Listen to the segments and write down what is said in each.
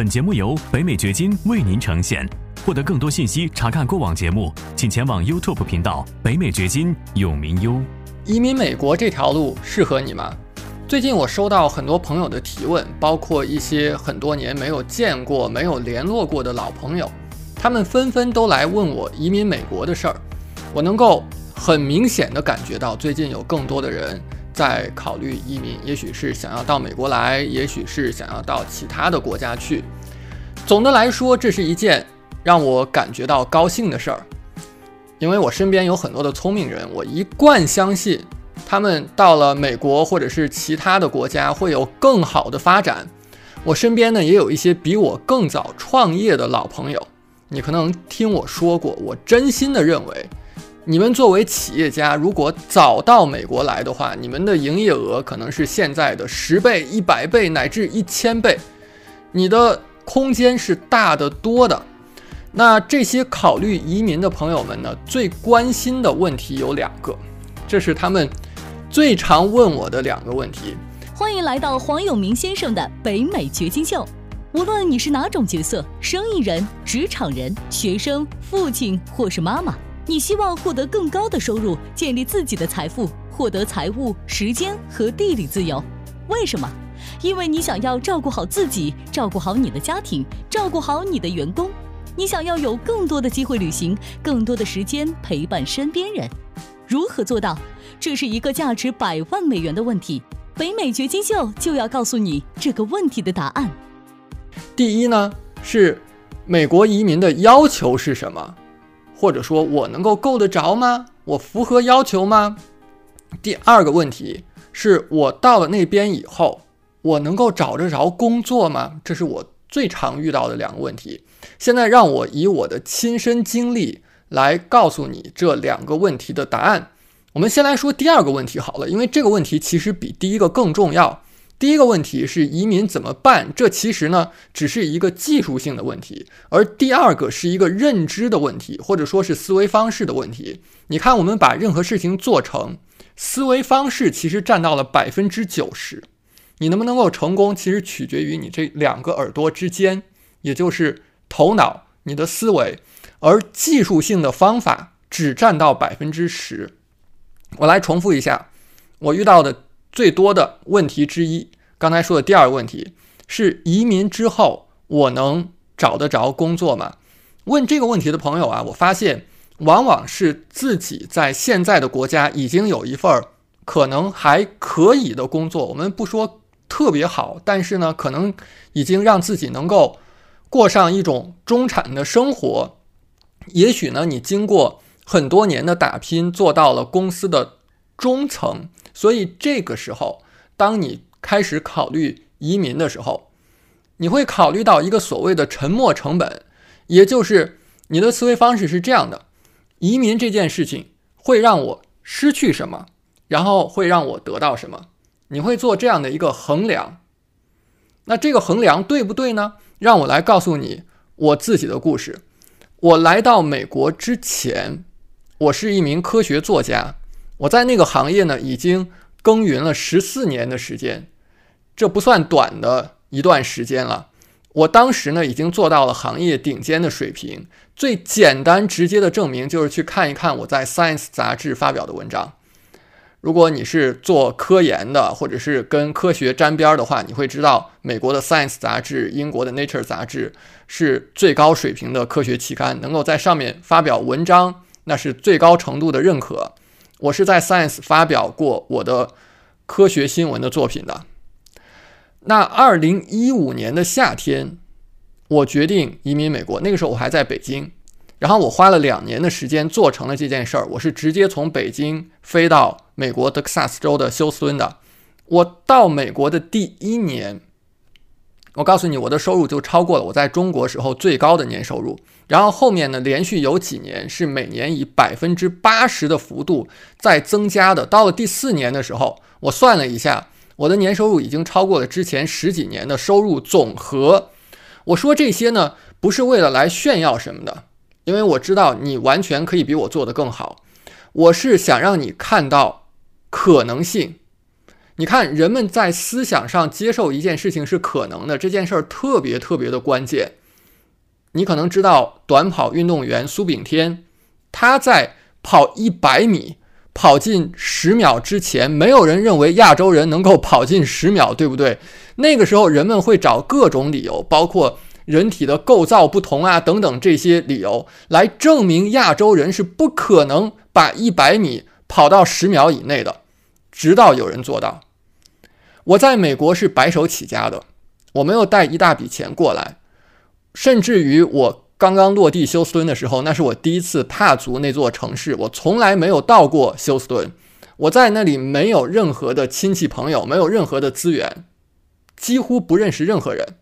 本节目由北美掘金为您呈现。获得更多信息，查看过往节目，请前往 YouTube 频道“北美掘金”永明优。移民美国这条路适合你吗？最近我收到很多朋友的提问，包括一些很多年没有见过、没有联络过的老朋友，他们纷纷都来问我移民美国的事儿。我能够很明显的感觉到，最近有更多的人在考虑移民，也许是想要到美国来，也许是想要到其他的国家去。总的来说，这是一件让我感觉到高兴的事儿，因为我身边有很多的聪明人，我一贯相信他们到了美国或者是其他的国家会有更好的发展。我身边呢也有一些比我更早创业的老朋友，你可能听我说过，我真心的认为。你们作为企业家，如果早到美国来的话，你们的营业额可能是现在的十倍、一百倍乃至一千倍，你的空间是大得多的。那这些考虑移民的朋友们呢，最关心的问题有两个，这是他们最常问我的两个问题。欢迎来到黄永明先生的北美掘金秀。无论你是哪种角色，生意人、职场人、学生、父亲或是妈妈。你希望获得更高的收入，建立自己的财富，获得财务、时间和地理自由。为什么？因为你想要照顾好自己，照顾好你的家庭，照顾好你的员工。你想要有更多的机会旅行，更多的时间陪伴身边人。如何做到？这是一个价值百万美元的问题。北美掘金秀就要告诉你这个问题的答案。第一呢，是美国移民的要求是什么？或者说我能够够得着吗？我符合要求吗？第二个问题是我到了那边以后，我能够找得着工作吗？这是我最常遇到的两个问题。现在让我以我的亲身经历来告诉你这两个问题的答案。我们先来说第二个问题好了，因为这个问题其实比第一个更重要。第一个问题是移民怎么办？这其实呢只是一个技术性的问题，而第二个是一个认知的问题，或者说是思维方式的问题。你看，我们把任何事情做成，思维方式其实占到了百分之九十。你能不能够成功，其实取决于你这两个耳朵之间，也就是头脑、你的思维，而技术性的方法只占到百分之十。我来重复一下，我遇到的。最多的问题之一，刚才说的第二个问题是移民之后我能找得着工作吗？问这个问题的朋友啊，我发现往往是自己在现在的国家已经有一份可能还可以的工作，我们不说特别好，但是呢，可能已经让自己能够过上一种中产的生活。也许呢，你经过很多年的打拼，做到了公司的中层。所以这个时候，当你开始考虑移民的时候，你会考虑到一个所谓的沉没成本，也就是你的思维方式是这样的：移民这件事情会让我失去什么，然后会让我得到什么？你会做这样的一个衡量。那这个衡量对不对呢？让我来告诉你我自己的故事。我来到美国之前，我是一名科学作家。我在那个行业呢，已经耕耘了十四年的时间，这不算短的一段时间了。我当时呢，已经做到了行业顶尖的水平。最简单直接的证明就是去看一看我在《Science》杂志发表的文章。如果你是做科研的，或者是跟科学沾边的话，你会知道美国的《Science》杂志、英国的《Nature》杂志是最高水平的科学期刊，能够在上面发表文章，那是最高程度的认可。我是在 Science 发表过我的科学新闻的作品的。那二零一五年的夏天，我决定移民美国。那个时候我还在北京，然后我花了两年的时间做成了这件事儿。我是直接从北京飞到美国德克萨斯州的休斯敦的。我到美国的第一年。我告诉你，我的收入就超过了我在中国时候最高的年收入。然后后面呢，连续有几年是每年以百分之八十的幅度在增加的。到了第四年的时候，我算了一下，我的年收入已经超过了之前十几年的收入总和。我说这些呢，不是为了来炫耀什么的，因为我知道你完全可以比我做得更好。我是想让你看到可能性。你看，人们在思想上接受一件事情是可能的，这件事儿特别特别的关键。你可能知道，短跑运动员苏炳添，他在跑一百米跑进十秒之前，没有人认为亚洲人能够跑进十秒，对不对？那个时候，人们会找各种理由，包括人体的构造不同啊等等这些理由，来证明亚洲人是不可能把一百米跑到十秒以内的，直到有人做到。我在美国是白手起家的，我没有带一大笔钱过来，甚至于我刚刚落地休斯敦的时候，那是我第一次踏足那座城市，我从来没有到过休斯敦，我在那里没有任何的亲戚朋友，没有任何的资源，几乎不认识任何人，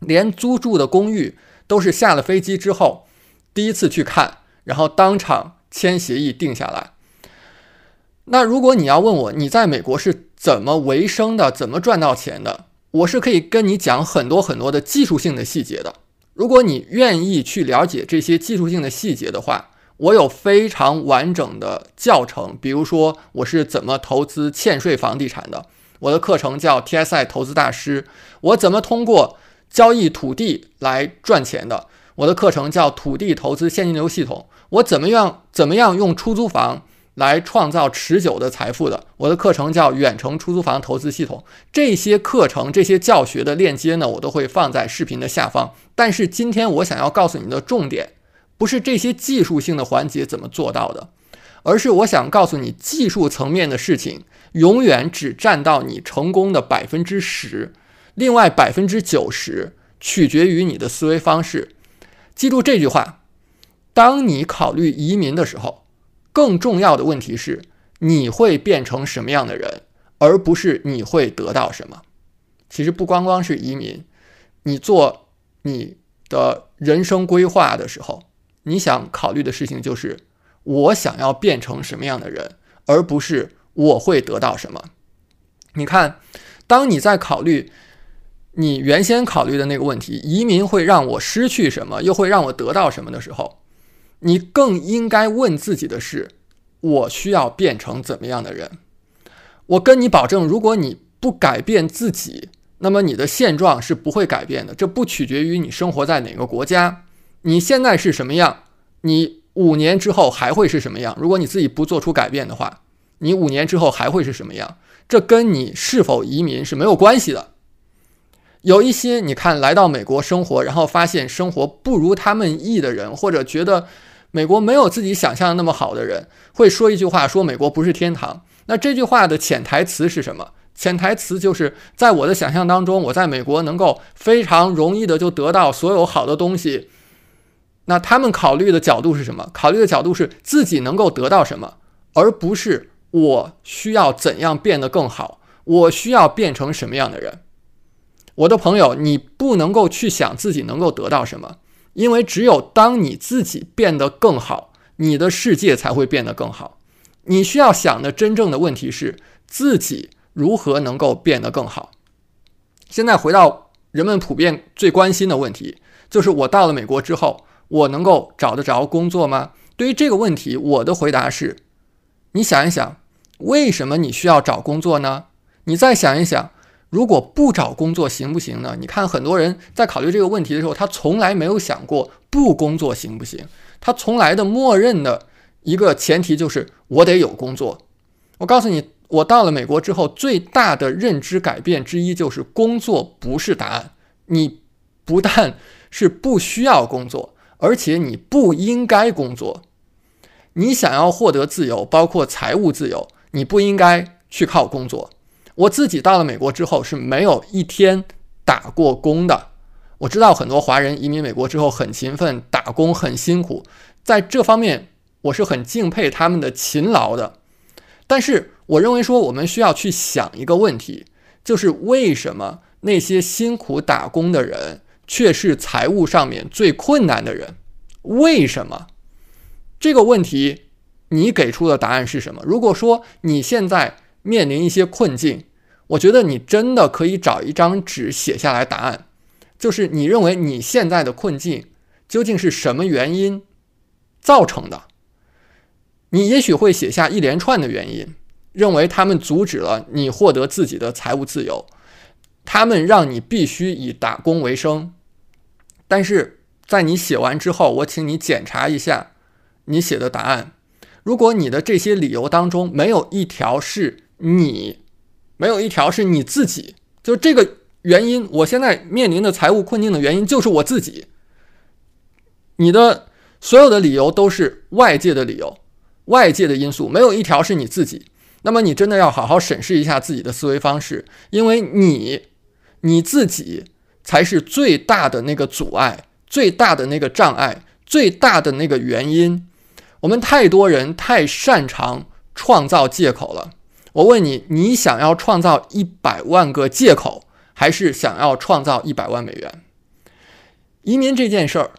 连租住的公寓都是下了飞机之后第一次去看，然后当场签协议定下来。那如果你要问我，你在美国是？怎么维生的？怎么赚到钱的？我是可以跟你讲很多很多的技术性的细节的。如果你愿意去了解这些技术性的细节的话，我有非常完整的教程。比如说，我是怎么投资欠税房地产的？我的课程叫 TSI 投资大师。我怎么通过交易土地来赚钱的？我的课程叫土地投资现金流系统。我怎么样？怎么样用出租房？来创造持久的财富的，我的课程叫远程出租房投资系统。这些课程、这些教学的链接呢，我都会放在视频的下方。但是今天我想要告诉你的重点，不是这些技术性的环节怎么做到的，而是我想告诉你，技术层面的事情永远只占到你成功的百分之十，另外百分之九十取决于你的思维方式。记住这句话：当你考虑移民的时候。更重要的问题是，你会变成什么样的人，而不是你会得到什么。其实不光光是移民，你做你的人生规划的时候，你想考虑的事情就是我想要变成什么样的人，而不是我会得到什么。你看，当你在考虑你原先考虑的那个问题，移民会让我失去什么，又会让我得到什么的时候。你更应该问自己的是：我需要变成怎么样的人？我跟你保证，如果你不改变自己，那么你的现状是不会改变的。这不取决于你生活在哪个国家，你现在是什么样，你五年之后还会是什么样。如果你自己不做出改变的话，你五年之后还会是什么样？这跟你是否移民是没有关系的。有一些你看来到美国生活，然后发现生活不如他们意的人，或者觉得美国没有自己想象的那么好的人，会说一句话：说美国不是天堂。那这句话的潜台词是什么？潜台词就是在我的想象当中，我在美国能够非常容易的就得到所有好的东西。那他们考虑的角度是什么？考虑的角度是自己能够得到什么，而不是我需要怎样变得更好，我需要变成什么样的人。我的朋友，你不能够去想自己能够得到什么，因为只有当你自己变得更好，你的世界才会变得更好。你需要想的真正的问题是自己如何能够变得更好。现在回到人们普遍最关心的问题，就是我到了美国之后，我能够找得着工作吗？对于这个问题，我的回答是：你想一想，为什么你需要找工作呢？你再想一想。如果不找工作行不行呢？你看很多人在考虑这个问题的时候，他从来没有想过不工作行不行。他从来的默认的一个前提就是我得有工作。我告诉你，我到了美国之后，最大的认知改变之一就是工作不是答案。你不但是不需要工作，而且你不应该工作。你想要获得自由，包括财务自由，你不应该去靠工作。我自己到了美国之后是没有一天打过工的。我知道很多华人移民美国之后很勤奋，打工很辛苦，在这方面我是很敬佩他们的勤劳的。但是我认为说我们需要去想一个问题，就是为什么那些辛苦打工的人却是财务上面最困难的人？为什么？这个问题你给出的答案是什么？如果说你现在。面临一些困境，我觉得你真的可以找一张纸写下来答案，就是你认为你现在的困境究竟是什么原因造成的？你也许会写下一连串的原因，认为他们阻止了你获得自己的财务自由，他们让你必须以打工为生。但是在你写完之后，我请你检查一下你写的答案。如果你的这些理由当中没有一条是你，没有一条是你自己，就这个原因，我现在面临的财务困境的原因就是我自己。你的所有的理由都是外界的理由，外界的因素，没有一条是你自己。那么你真的要好好审视一下自己的思维方式，因为你你自己才是最大的那个阻碍，最大的那个障碍，最大的那个原因。我们太多人太擅长创造借口了。我问你，你想要创造一百万个借口，还是想要创造一百万美元？移民这件事儿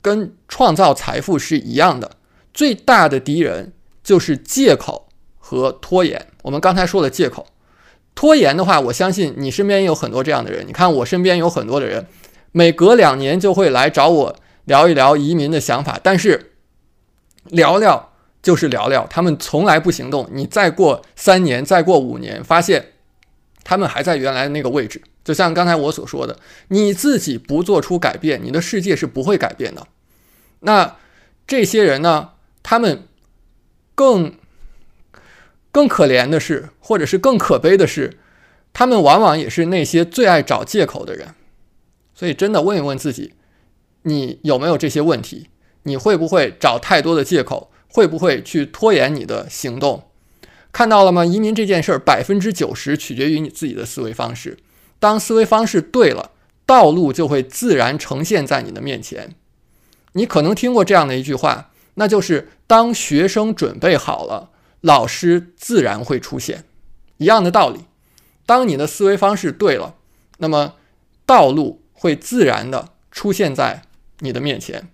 跟创造财富是一样的，最大的敌人就是借口。和拖延，我们刚才说的借口，拖延的话，我相信你身边有很多这样的人。你看我身边有很多的人，每隔两年就会来找我聊一聊移民的想法，但是聊聊就是聊聊，他们从来不行动。你再过三年，再过五年，发现他们还在原来那个位置。就像刚才我所说的，你自己不做出改变，你的世界是不会改变的。那这些人呢？他们更。更可怜的是，或者是更可悲的是，他们往往也是那些最爱找借口的人。所以，真的问一问自己，你有没有这些问题？你会不会找太多的借口？会不会去拖延你的行动？看到了吗？移民这件事儿，百分之九十取决于你自己的思维方式。当思维方式对了，道路就会自然呈现在你的面前。你可能听过这样的一句话，那就是当学生准备好了。老师自然会出现，一样的道理。当你的思维方式对了，那么道路会自然的出现在你的面前。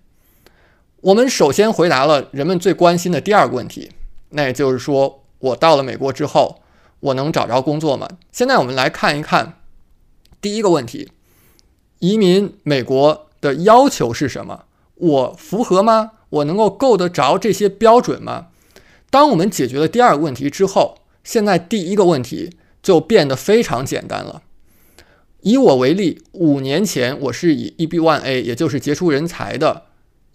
我们首先回答了人们最关心的第二个问题，那也就是说，我到了美国之后，我能找着工作吗？现在我们来看一看第一个问题：移民美国的要求是什么？我符合吗？我能够够得着这些标准吗？当我们解决了第二个问题之后，现在第一个问题就变得非常简单了。以我为例，五年前我是以 EB-1A，也就是杰出人才的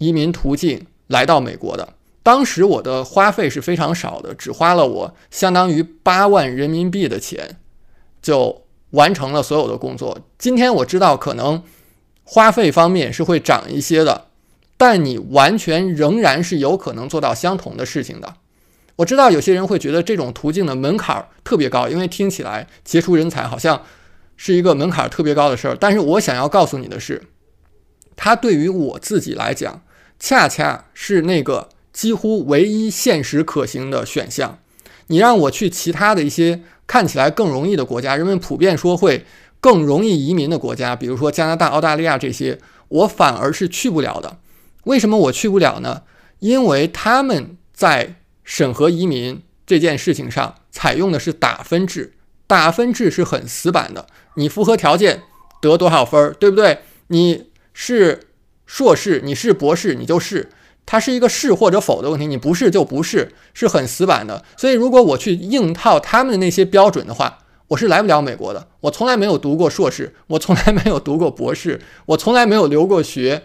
移民途径来到美国的。当时我的花费是非常少的，只花了我相当于八万人民币的钱，就完成了所有的工作。今天我知道可能花费方面是会涨一些的，但你完全仍然是有可能做到相同的事情的。我知道有些人会觉得这种途径的门槛特别高，因为听起来杰出人才好像是一个门槛特别高的事儿。但是我想要告诉你的是，它对于我自己来讲，恰恰是那个几乎唯一现实可行的选项。你让我去其他的一些看起来更容易的国家，人们普遍说会更容易移民的国家，比如说加拿大、澳大利亚这些，我反而是去不了的。为什么我去不了呢？因为他们在审核移民这件事情上采用的是打分制，打分制是很死板的。你符合条件得多少分儿，对不对？你是硕士，你是博士，你就是，它是一个是或者否的问题。你不是就不是，是很死板的。所以如果我去硬套他们的那些标准的话，我是来不了美国的。我从来没有读过硕士，我从来没有读过博士，我从来没有留过学，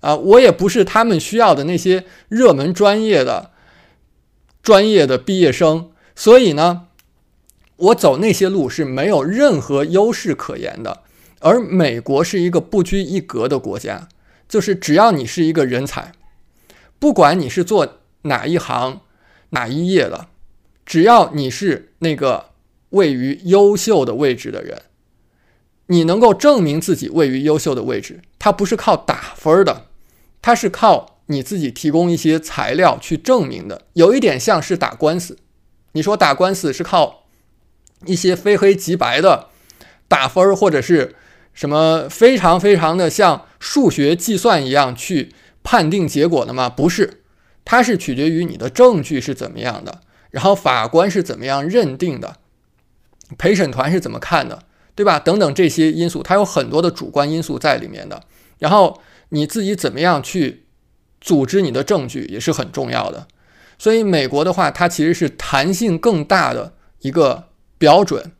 啊，我也不是他们需要的那些热门专业的。专业的毕业生，所以呢，我走那些路是没有任何优势可言的。而美国是一个不拘一格的国家，就是只要你是一个人才，不管你是做哪一行、哪一业的，只要你是那个位于优秀的位置的人，你能够证明自己位于优秀的位置，它不是靠打分的，它是靠。你自己提供一些材料去证明的，有一点像是打官司。你说打官司是靠一些非黑即白的打分，或者是什么非常非常的像数学计算一样去判定结果的吗？不是，它是取决于你的证据是怎么样的，然后法官是怎么样认定的，陪审团是怎么看的，对吧？等等这些因素，它有很多的主观因素在里面的。然后你自己怎么样去？组织你的证据也是很重要的，所以美国的话，它其实是弹性更大的一个标准。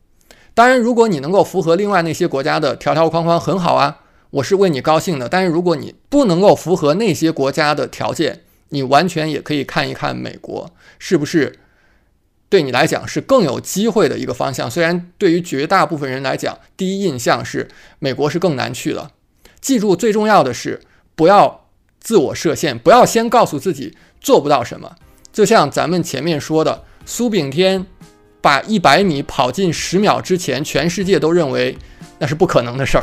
当然，如果你能够符合另外那些国家的条条框框，很好啊，我是为你高兴的。但是如果你不能够符合那些国家的条件，你完全也可以看一看美国是不是对你来讲是更有机会的一个方向。虽然对于绝大部分人来讲，第一印象是美国是更难去了。记住，最重要的是不要自我设限，不要先告诉自己做不到什么。就像咱们前面说的，苏炳添。把一百米跑进十秒之前，全世界都认为那是不可能的事儿。